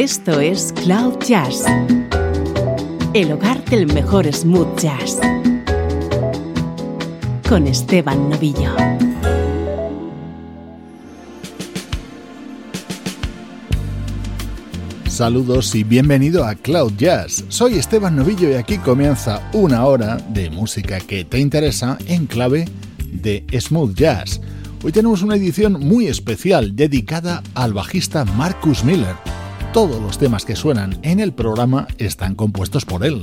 Esto es Cloud Jazz, el hogar del mejor smooth jazz, con Esteban Novillo. Saludos y bienvenido a Cloud Jazz. Soy Esteban Novillo y aquí comienza una hora de música que te interesa en clave de smooth jazz. Hoy tenemos una edición muy especial dedicada al bajista Marcus Miller. Todos los temas que suenan en el programa están compuestos por él.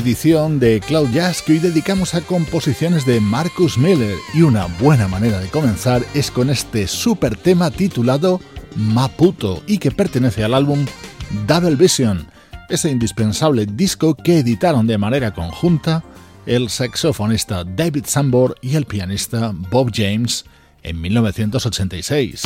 Edición de Cloud Jazz que hoy dedicamos a composiciones de Marcus Miller y una buena manera de comenzar es con este super tema titulado Maputo y que pertenece al álbum Double Vision, ese indispensable disco que editaron de manera conjunta el saxofonista David Sambor y el pianista Bob James en 1986.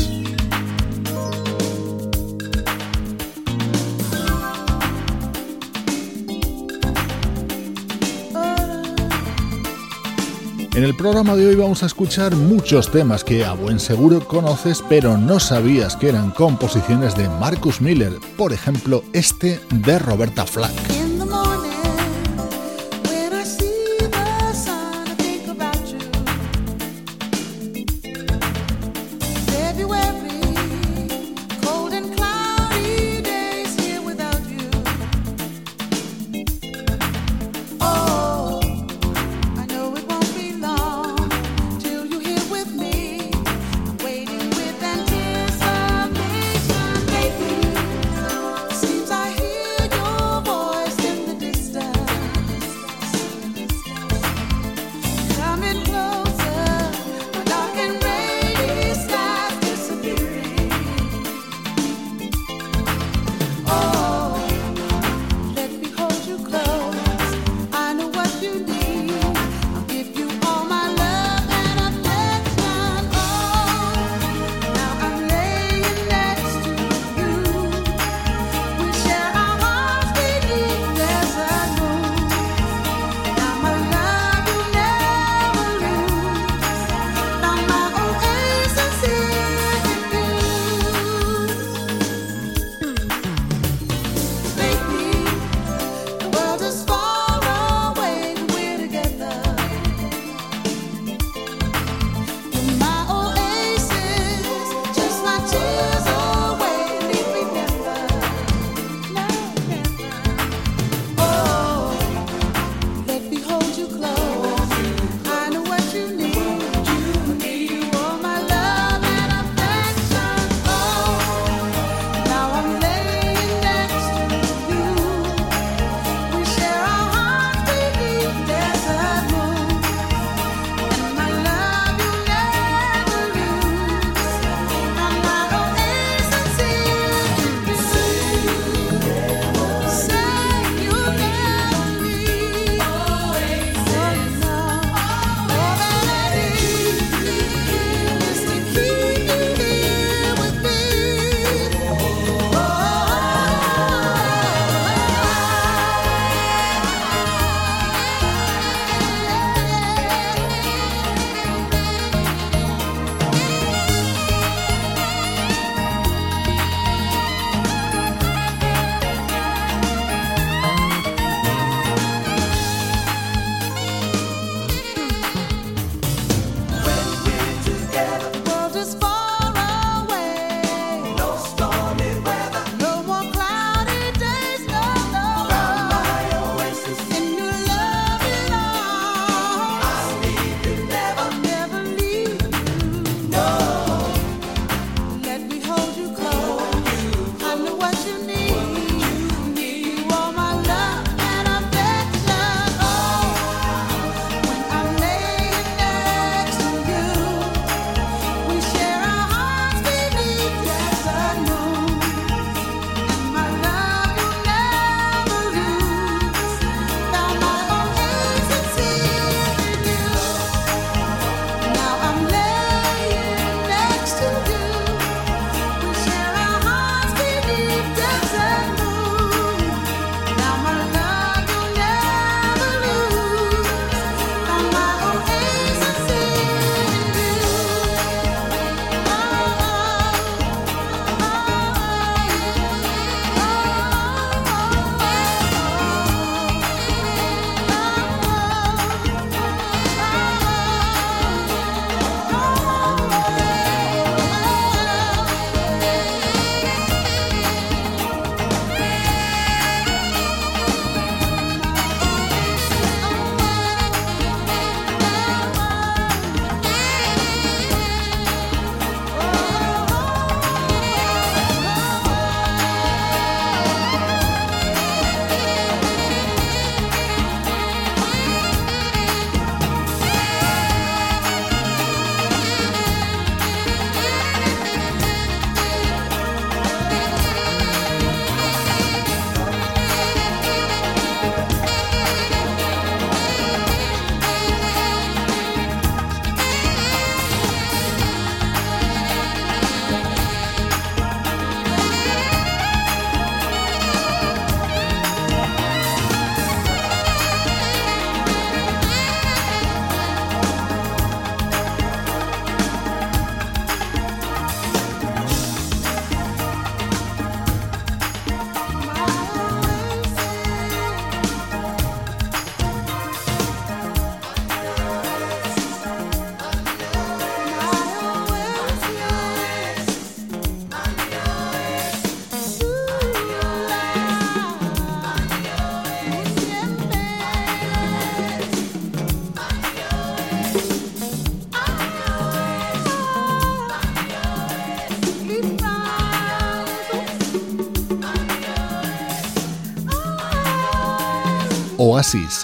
En el programa de hoy vamos a escuchar muchos temas que a buen seguro conoces pero no sabías que eran composiciones de Marcus Miller, por ejemplo este de Roberta Flack.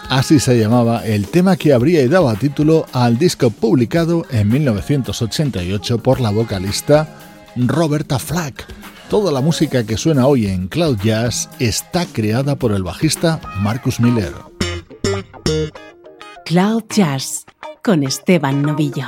Así se llamaba el tema que habría dado título al disco publicado en 1988 por la vocalista Roberta Flack. Toda la música que suena hoy en Cloud Jazz está creada por el bajista Marcus Miller. Cloud Jazz con Esteban Novillo.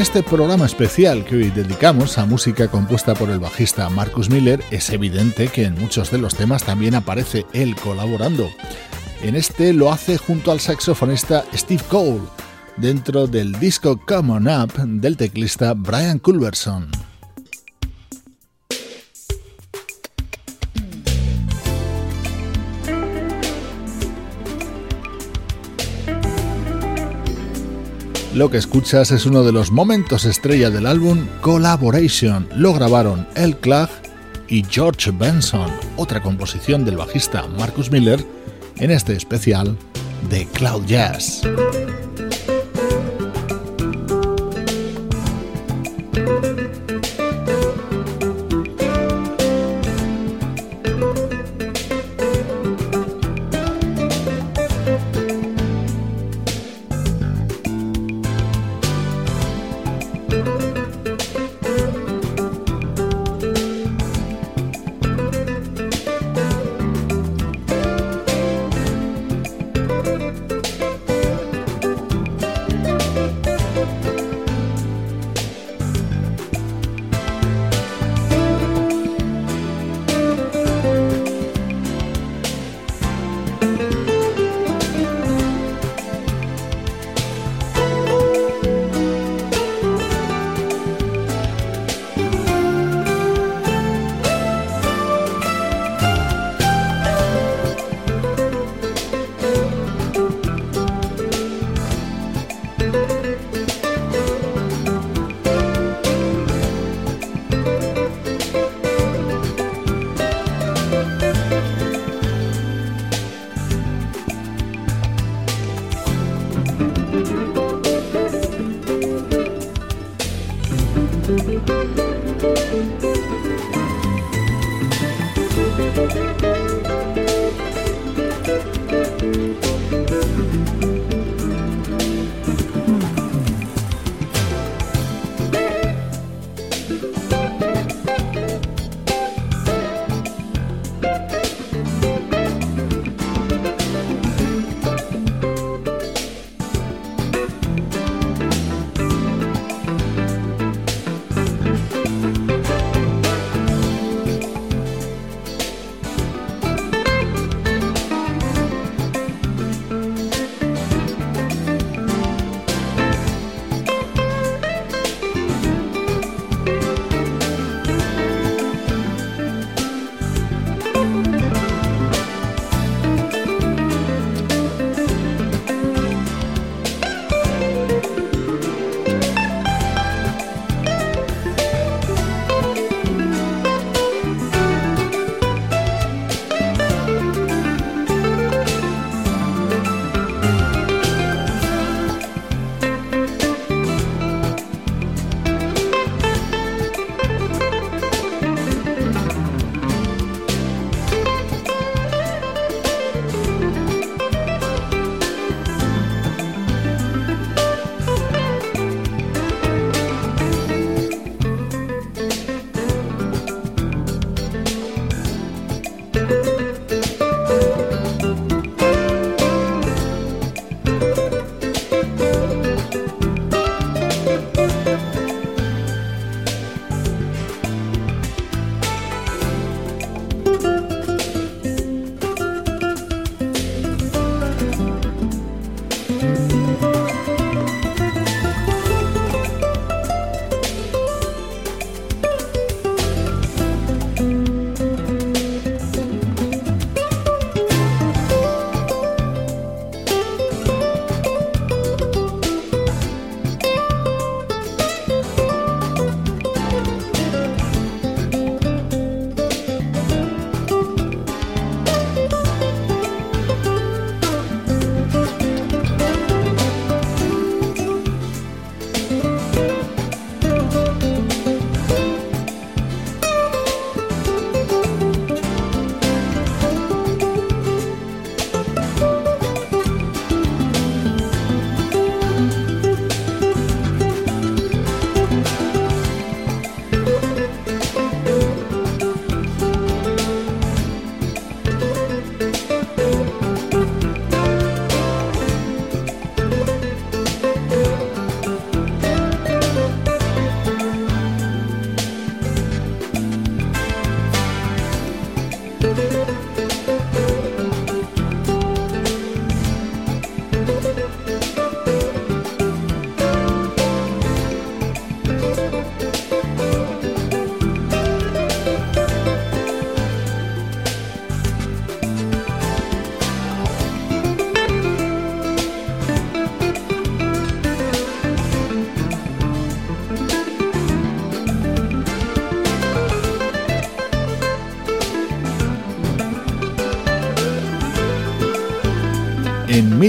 Este programa especial que hoy dedicamos a música compuesta por el bajista Marcus Miller, es evidente que en muchos de los temas también aparece él colaborando. En este lo hace junto al saxofonista Steve Cole, dentro del disco Come On Up del teclista Brian Culberson. Lo que escuchas es uno de los momentos estrella del álbum Collaboration. Lo grabaron El Clag y George Benson, otra composición del bajista Marcus Miller, en este especial de Cloud Jazz.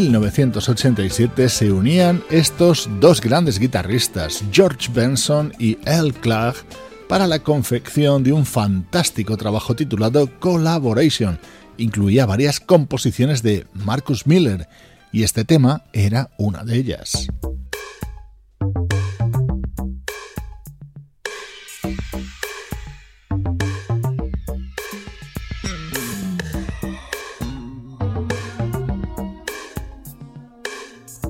1987 se unían estos dos grandes guitarristas, George Benson y Al Clark, para la confección de un fantástico trabajo titulado Collaboration. Incluía varias composiciones de Marcus Miller y este tema era una de ellas.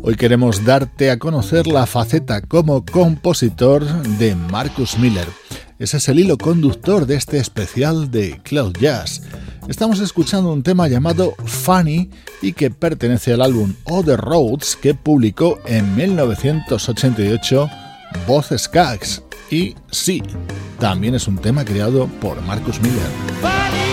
Hoy queremos darte a conocer la faceta como compositor de Marcus Miller. Ese es el hilo conductor de este especial de Cloud Jazz. Estamos escuchando un tema llamado Funny y que pertenece al álbum Other Roads que publicó en 1988 Voz Skaggs. Y sí, también es un tema creado por Marcus Miller.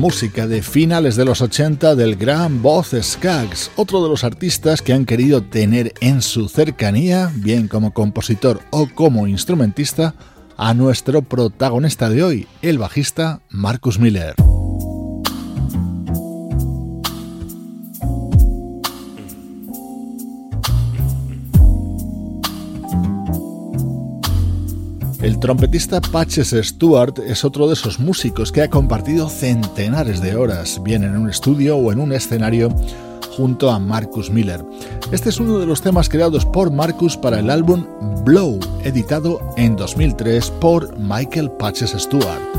Música de finales de los 80 del gran Boz Skaggs, otro de los artistas que han querido tener en su cercanía, bien como compositor o como instrumentista, a nuestro protagonista de hoy, el bajista Marcus Miller. El trompetista Patches Stewart es otro de esos músicos que ha compartido centenares de horas, bien en un estudio o en un escenario, junto a Marcus Miller. Este es uno de los temas creados por Marcus para el álbum Blow, editado en 2003 por Michael Patches Stewart.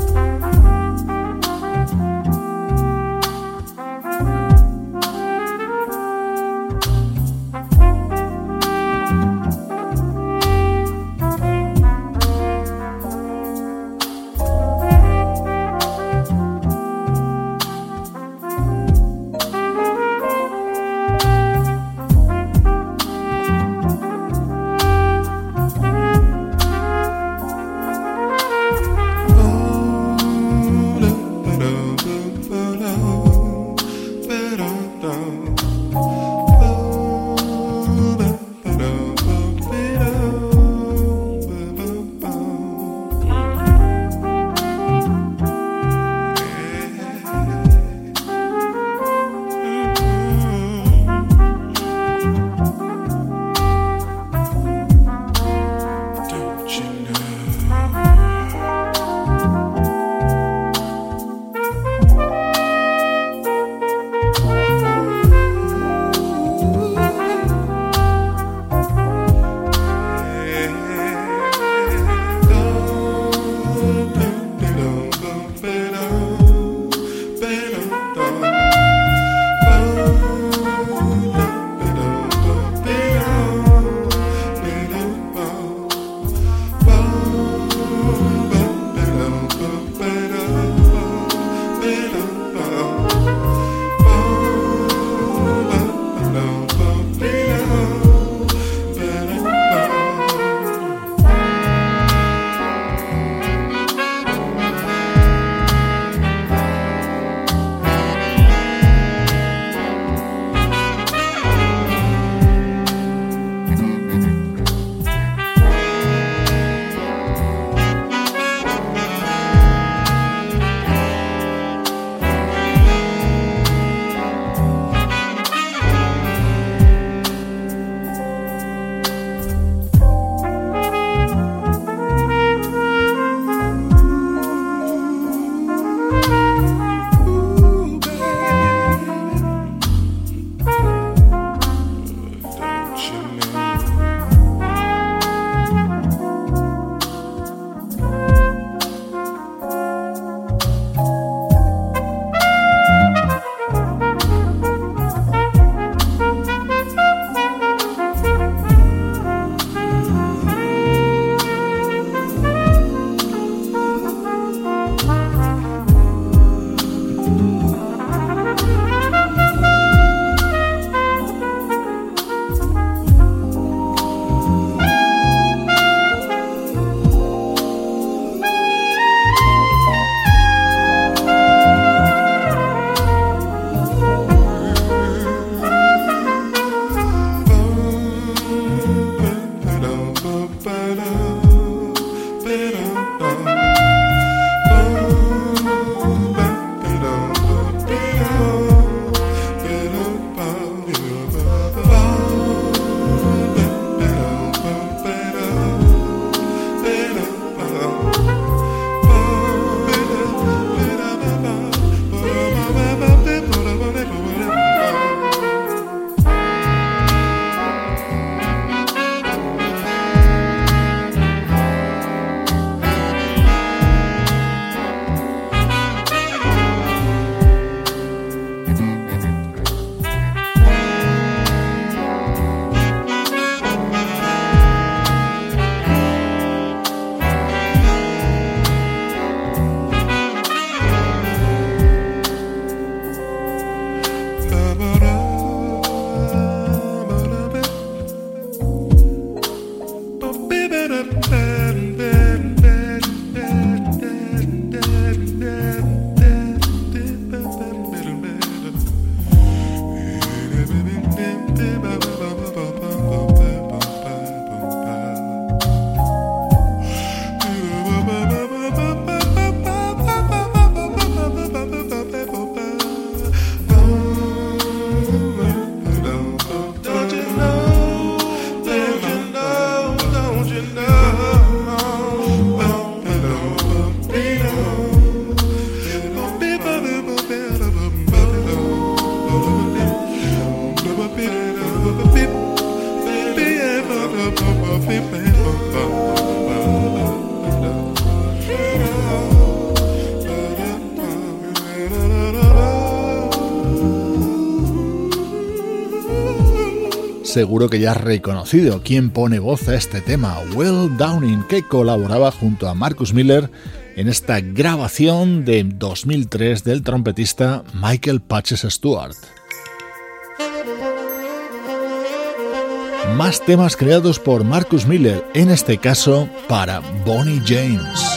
Seguro que ya has reconocido quién pone voz a este tema, Will Downing, que colaboraba junto a Marcus Miller en esta grabación de 2003 del trompetista Michael Patches Stewart. Más temas creados por Marcus Miller, en este caso para Bonnie James.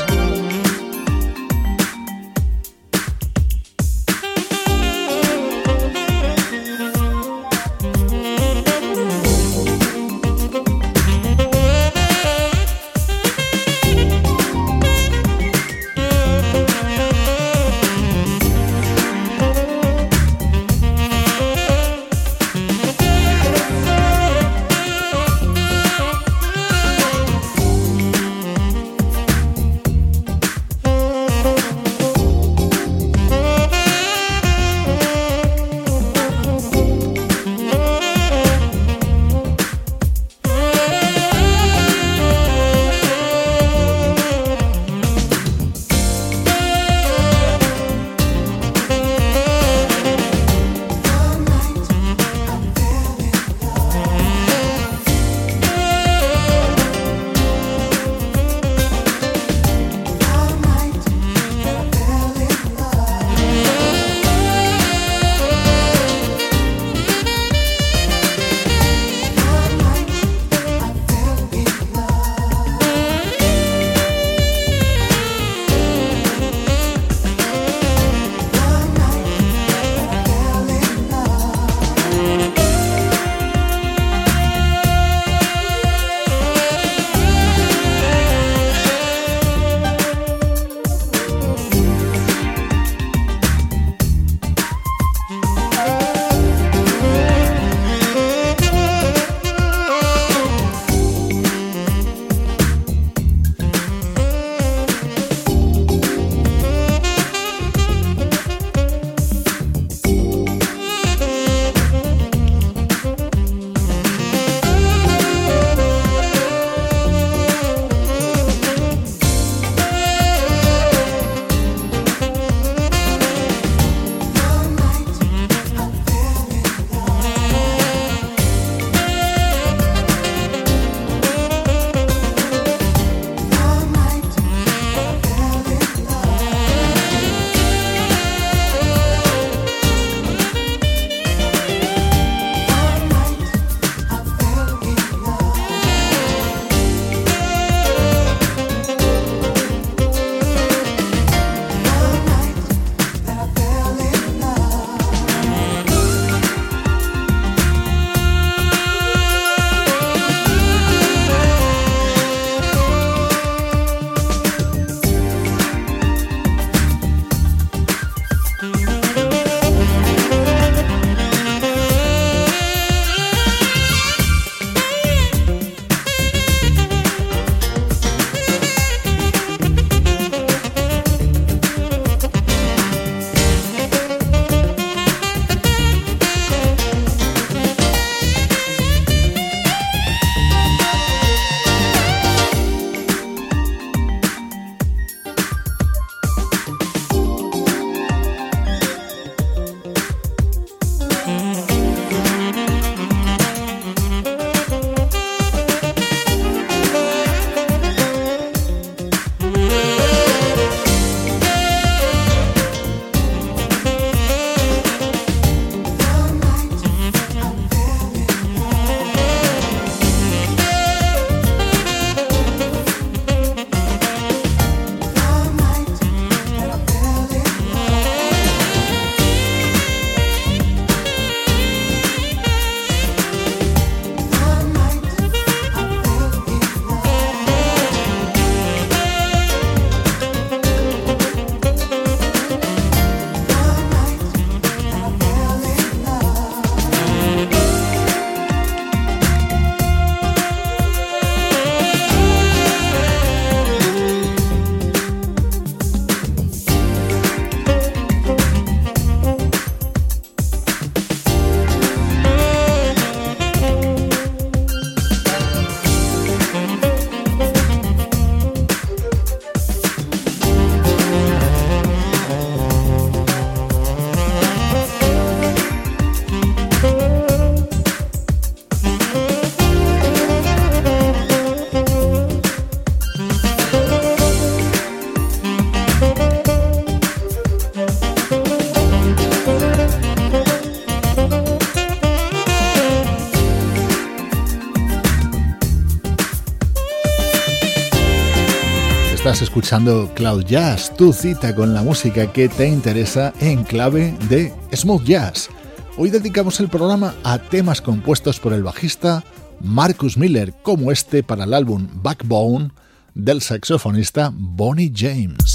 Cloud Jazz, tu cita con la música que te interesa en clave de smooth jazz. Hoy dedicamos el programa a temas compuestos por el bajista Marcus Miller, como este para el álbum Backbone del saxofonista Bonnie James.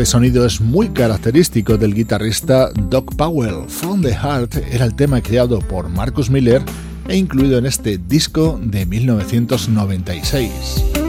Este sonido es muy característico del guitarrista Doc Powell. From the Heart era el tema creado por Marcus Miller e incluido en este disco de 1996.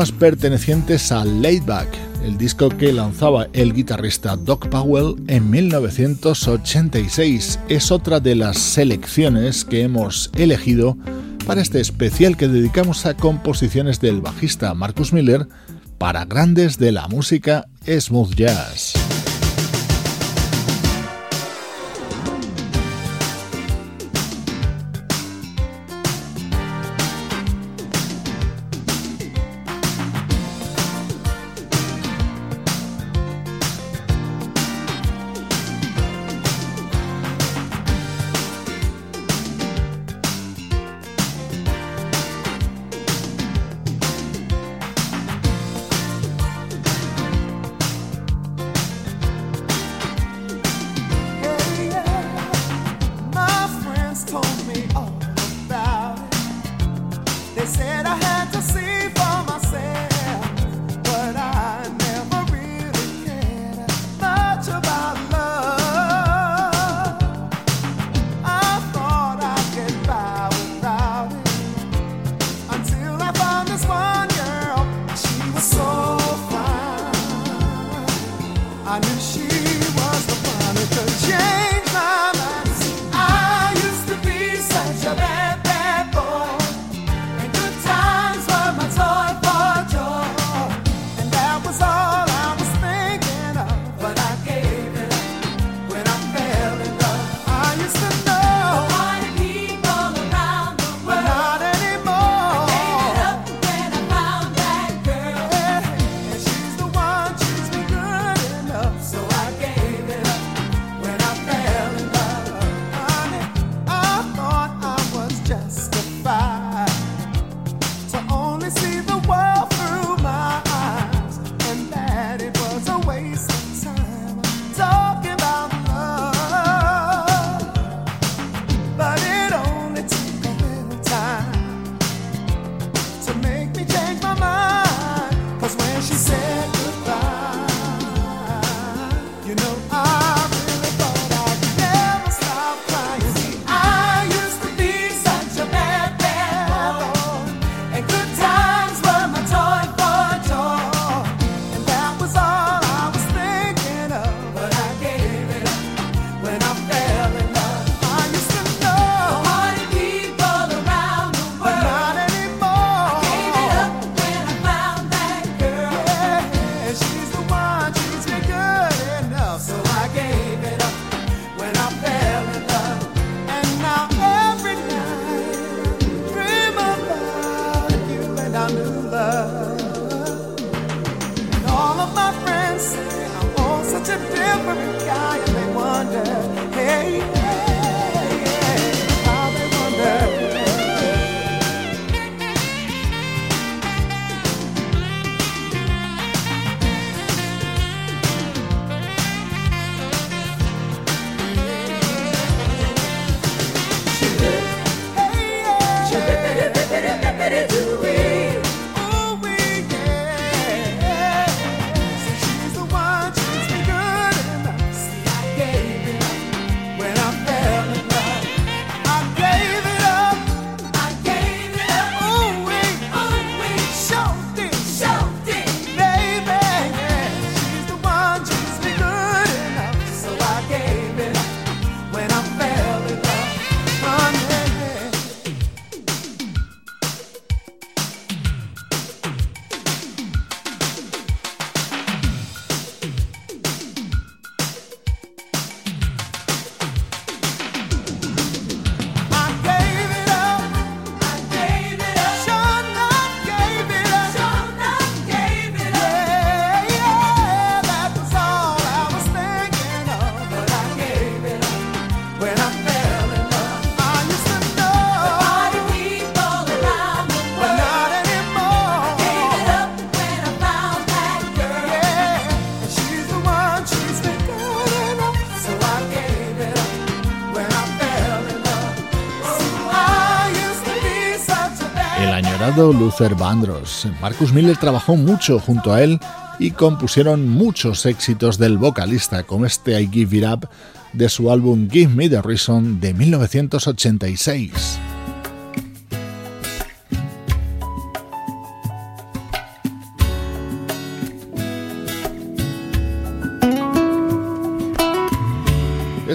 Temas pertenecientes a Laidback, el disco que lanzaba el guitarrista Doc Powell en 1986. Es otra de las selecciones que hemos elegido para este especial que dedicamos a composiciones del bajista Marcus Miller para grandes de la música smooth jazz. Luther Vandross. Marcus Miller trabajó mucho junto a él y compusieron muchos éxitos del vocalista, como este I Give It Up de su álbum Give Me the Reason de 1986.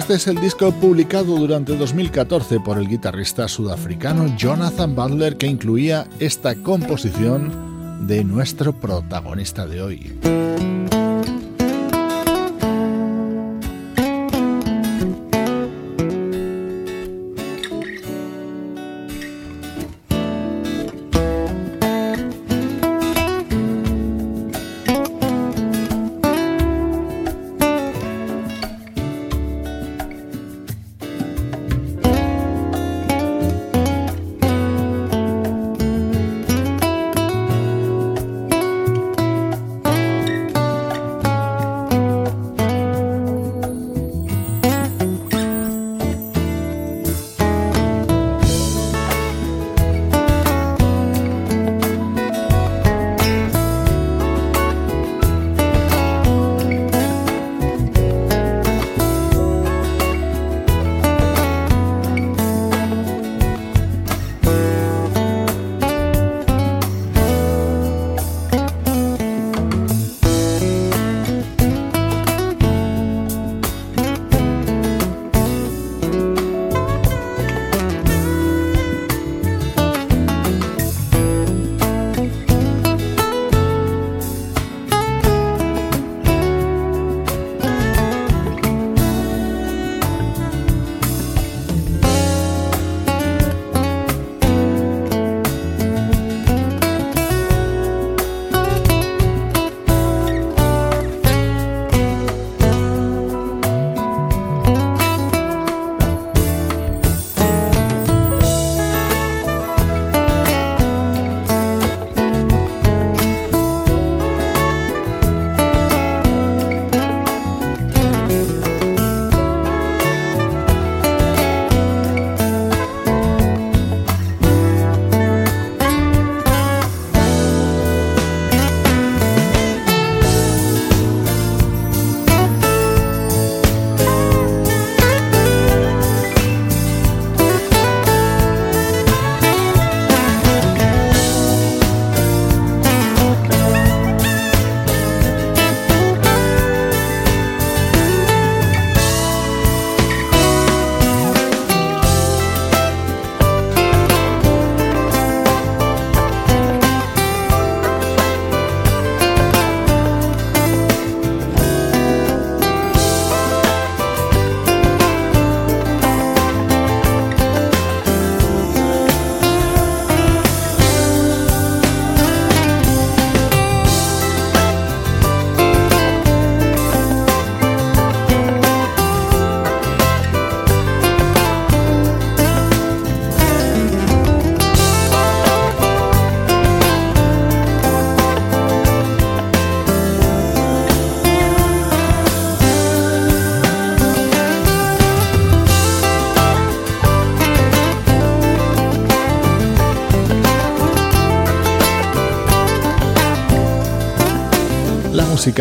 Este es el disco publicado durante 2014 por el guitarrista sudafricano Jonathan Butler que incluía esta composición de nuestro protagonista de hoy.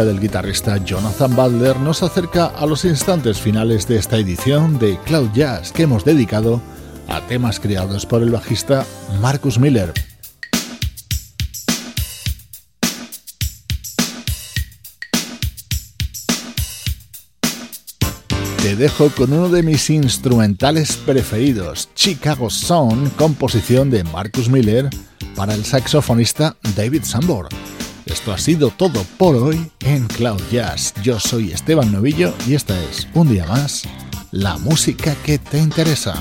Del guitarrista Jonathan Butler nos acerca a los instantes finales de esta edición de Cloud Jazz que hemos dedicado a temas creados por el bajista Marcus Miller. Te dejo con uno de mis instrumentales preferidos, Chicago Sound, composición de Marcus Miller para el saxofonista David Sambor. Esto ha sido todo por hoy en Cloud Jazz. Yo soy Esteban Novillo y esta es, un día más, la música que te interesa.